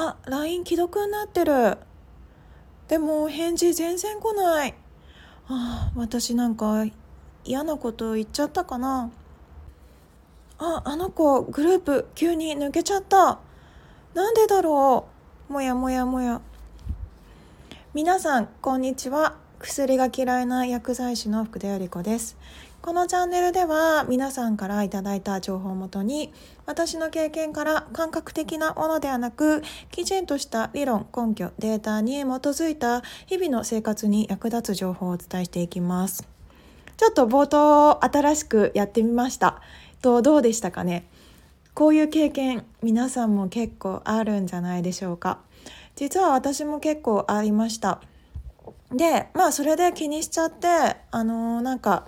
あ LINE 既読になってる。でも返事全然来ない。あ私なんか嫌なこと言っちゃったかな。ああの子グループ急に抜けちゃった。なんでだろう。もやもやもや。皆さんこんにちは。薬が嫌いな薬剤師の福田由里子です。このチャンネルでは皆さんからいただいた情報をもとに私の経験から感覚的なものではなくきちんとした理論根拠データに基づいた日々の生活に役立つ情報をお伝えしていきます。ちょっと冒頭新しくやってみました。とどうでしたかね？こういう経験皆さんも結構あるんじゃないでしょうか？実は私も結構ありました。でまあそれで気にしちゃってあのー、なんか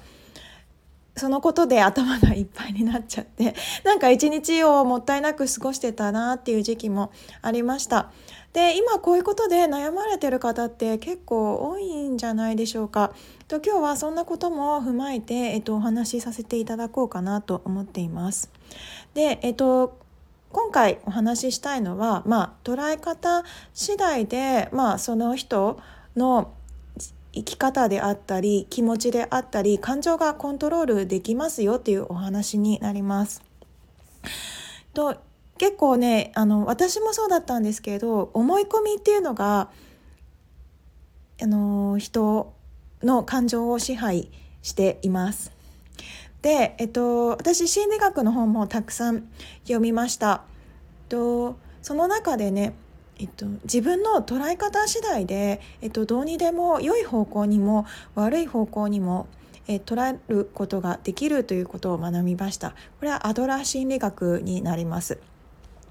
そのことで頭がいっぱいになっちゃって なんか一日をもったいなく過ごしてたなっていう時期もありました。で今こういうことで悩まれてる方って結構多いんじゃないでしょうか。と今日はそんなことも踏まえて、えっと、お話しさせていただこうかなと思っています。でえっと今回お話ししたいのは、まあ、捉え方次第で、まあ、その人の生き方であったり気持ちであったり感情がコントロールできますよっていうお話になります。と結構ねあの私もそうだったんですけど思い込みっていうのがあの人の感情を支配しています。で、えっと、私心理学の本もたくさん読みました。とその中でねえっと、自分の捉え方次第で、えっと、どうにでも良い方向にも悪い方向にも、え捉えることができるということを学びました。これはアドラー心理学になります。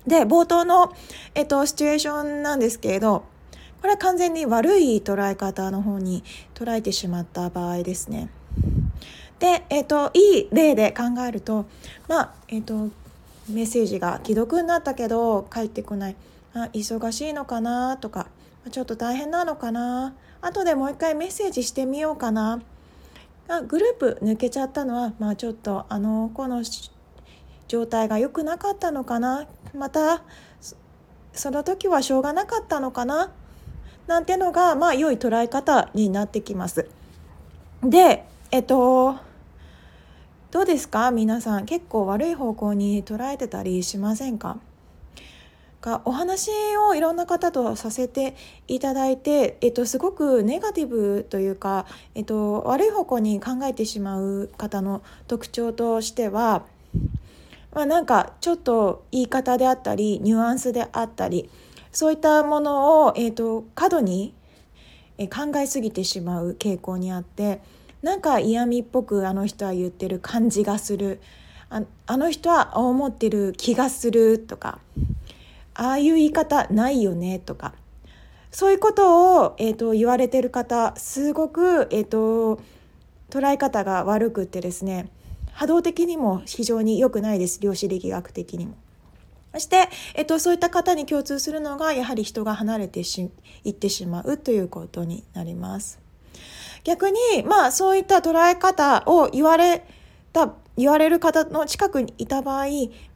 で冒頭の、えっと、シチュエーションなんですけれどこれは完全に悪い捉え方の方に捉えてしまった場合ですね。で、えっと、いい例で考えるとまあえっとメッセージが既読になったけど返ってこない。あ忙しいのかな？とかちょっと大変なのかな？後でもう一回メッセージしてみようかな？あグループ抜けちゃったのは、まあ、ちょっとあの子の状態が良くなかったのかな？またその時はしょうがなかったのかな？なんてのがまあ良い捉え方になってきます。でえっとどうですか？皆さん結構悪い方向に捉えてたりしませんか？がお話をいろんな方とさせていただいて、えっと、すごくネガティブというか、えっと、悪い方向に考えてしまう方の特徴としては、まあ、なんかちょっと言い方であったりニュアンスであったりそういったものを、えっと、過度に考えすぎてしまう傾向にあってなんか嫌味っぽくあの人は言ってる感じがするああの人は思ってる気がするとかああいう言い方ないよねとかそういうことを、えーと、言われてる方すごく、えーと、捉え方が悪くってですね波動的にも非常に良くないです量子力学的にも。そして、えっと、そういった方に共通するのがやはり人が離れていってしまうということになります。逆にまあそういった捉え方を言われた言われる方の近くにいた場合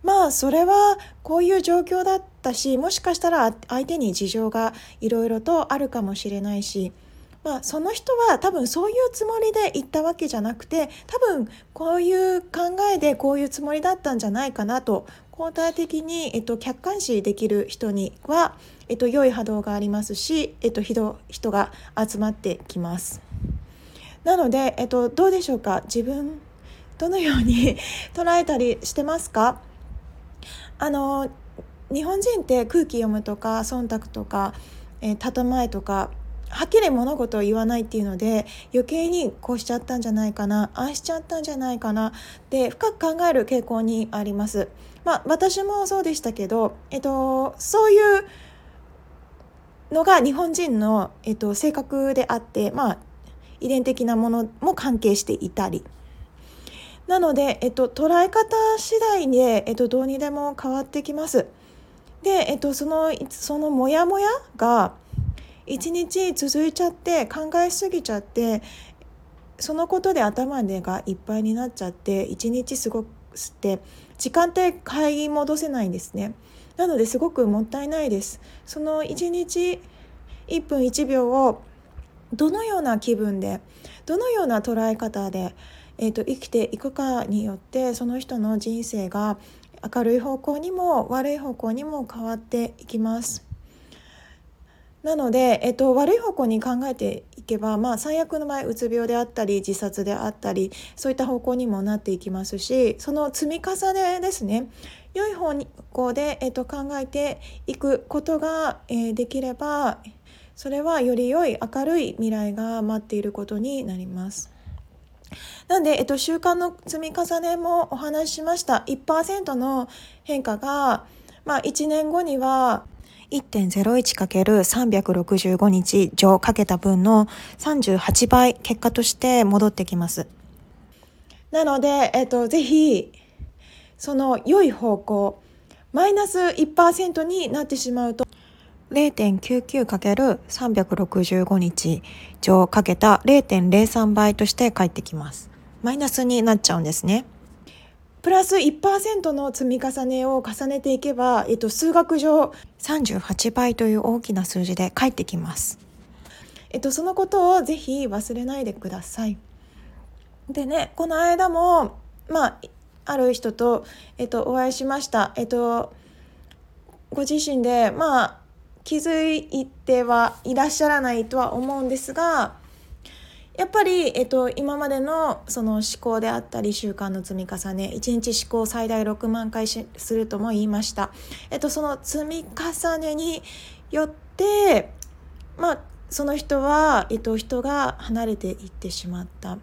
まあそれはこういう状況だったしもしかしたら相手に事情がいろいろとあるかもしれないし、まあ、その人は多分そういうつもりで言ったわけじゃなくて多分こういう考えでこういうつもりだったんじゃないかなと交代的に、えっと、客観視できる人には、えっと、良い波動がありますし、えっと、人人が集まってきます。なので、えっと、どうでしょうか？自分どのように 捉えたりしてますか？あの日本人って空気読むとか忖度とか、えー、建前とかはっきり物事を言わないっていうので余計にこうしちゃったんじゃないかなああしちゃったんじゃないかなって深く考える傾向にあります。まあ、私もそうでしたけど、えっと、そういうのが日本人の、えっと、性格であって、まあ、遺伝的なものも関係していたりなので、えっと、捉え方次第で、えっと、どうにでも変わってきます。で、えっと、そのそのモヤモヤが一日続いちゃって考えすぎちゃってそのことで頭でがいっぱいになっちゃって一日過ごして時間って買い戻せないんですね。なのですごくもったいないですその1日1分1秒をどのような気分でどのような捉え方で、えーと、生きていくかによってその人の人生が明るい方向にも悪い方向にも変わっていきます。なので、えっと、悪い方向に考えていけば、まあ、最悪の場合うつ病であったり自殺であったりそういった方向にもなっていきますしその積み重ねですね良い方向で、えっと、考えていくことが、えー、できればそれはより良い明るい未来が待っていることになります。なんで、えっと、習慣の積み重ねもお話ししました1%の変化が、まあ、1年後には 1.01×365 日乗かけた分の38倍結果として戻ってきます。なので、えっと、ぜひその良い方向マイナス1%になってしまうと 0.99×365 日乗かけた0.03倍として返ってきます。マイナスになっちゃうんですね。プラス1%の積み重ねを重ねていけば、えっと、数学上38倍という大きな数字で返ってきます。えっと、そのことをぜひ忘れないでください。でね、この間も、まあ、ある人と、えっと、お会いしました。えっと、ご自身で、まあ、気づいてはいらっしゃらないとは思うんですがやっぱり、えっと、今までのその思考であったり習慣の積み重ね1日思考最大6万回するとも言いました、えっと、その積み重ねによってまあその人は、えっと、人が離れていってしまった。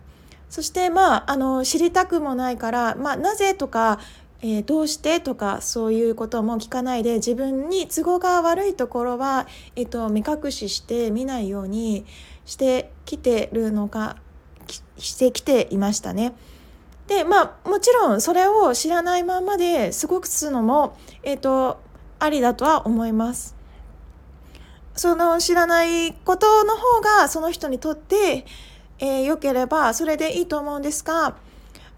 そしてまああの知りたくもないから、まあ、なぜとかえー、どうしてとかそういうことも聞かないで自分に都合が悪いところは、えーと、目隠しして見ないようにしてきてるのかしてきていましたね。でまあもちろんそれを知らないままで過ごくするのも、えーと、ありだとは思います。その知らないことの方がその人にとって、えー、良ければそれでいいと思うんですが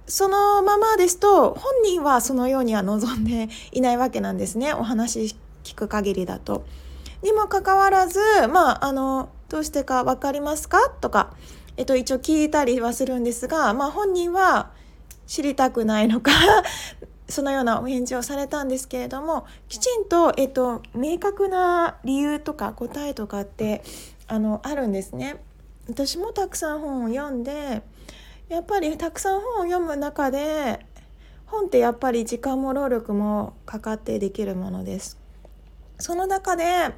そのままですと本人はそのようには望んでいないわけなんですねお話聞く限りだと。にもかかわらずまああのどうしてか分かりますか？とか、えっと、一応聞いたりはするんですが、まあ、本人は知りたくないのか そのようなお返事をされたんですけれどもきちんと、えっと、明確な理由とか答えとかってあのあるんですね。私もたくさん本を読んでやっぱりたくさん本を読む中で本ってやっぱり時間も労力もかかってできるものです。その中で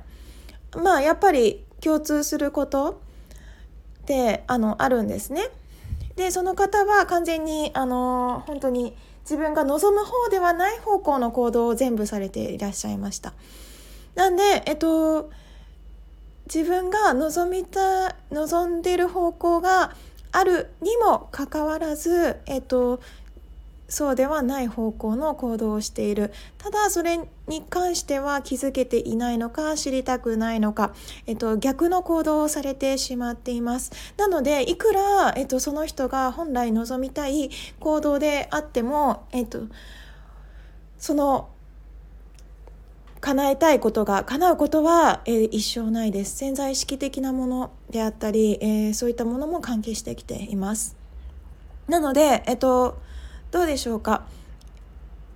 まあやっぱり共通することってあのあるんですね。でその方は完全にあの本当に自分が望む方ではない方向の行動を全部されていらっしゃいました。なんでえっと自分が望みた望んでる方向があるにもかかわらず、えっと、そうではない方向の行動をしている。ただそれに関しては気づけていないのか知りたくないのか、えっと、逆の行動をされてしまっています。なのでいくら、えっと、その人が本来望みたい行動であっても、えっと、その叶えたいことが叶うことは、えー、一生ないです。潜在意識的なものであったり、えー、そういったものも関係してきています。なのでえっとどうでしょうか。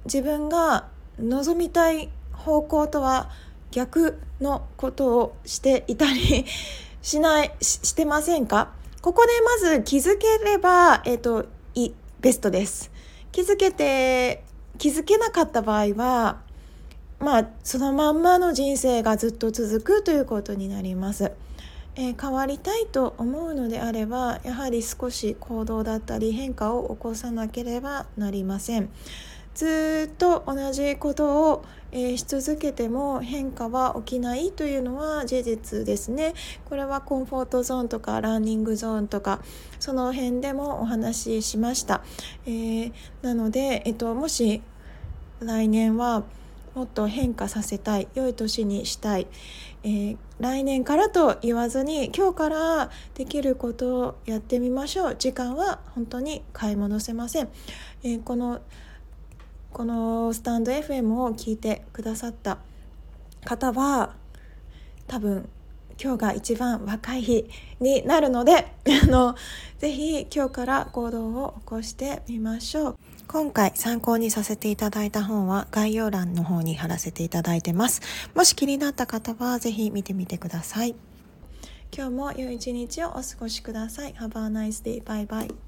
自分が望みたい方向とは逆のことをしていたり しないしてませんか？ここでまず気づければ、えっと、いベストです。気づけて気づけなかった場合はまあそのまんまの人生がずっと続くということになります。えー、変わりたいと思うのであればやはり少し行動だったり変化を起こさなければなりません。ずっと同じことを、えー、し続けても変化は起きないというのは事実ですね。これはコンフォートゾーンとかランニングゾーンとかその辺でもお話ししました。えー、なので、えっと、もし来年はもっと変化させたい良い年にしたい、えー、来年からと言わずに今日からできることをやってみましょう。時間は本当に買い戻せません、えー、このこのスタンド FM を聞いてくださった方は多分今日が一番若い日になるので あのぜひ今日から行動を起こしてみましょう。今回参考にさせていただいた本は概要欄の方に貼らせていただいてますもし気になった方はぜひ見てみてください今日も良い一日をお過ごしください Have a nice day. Bye bye.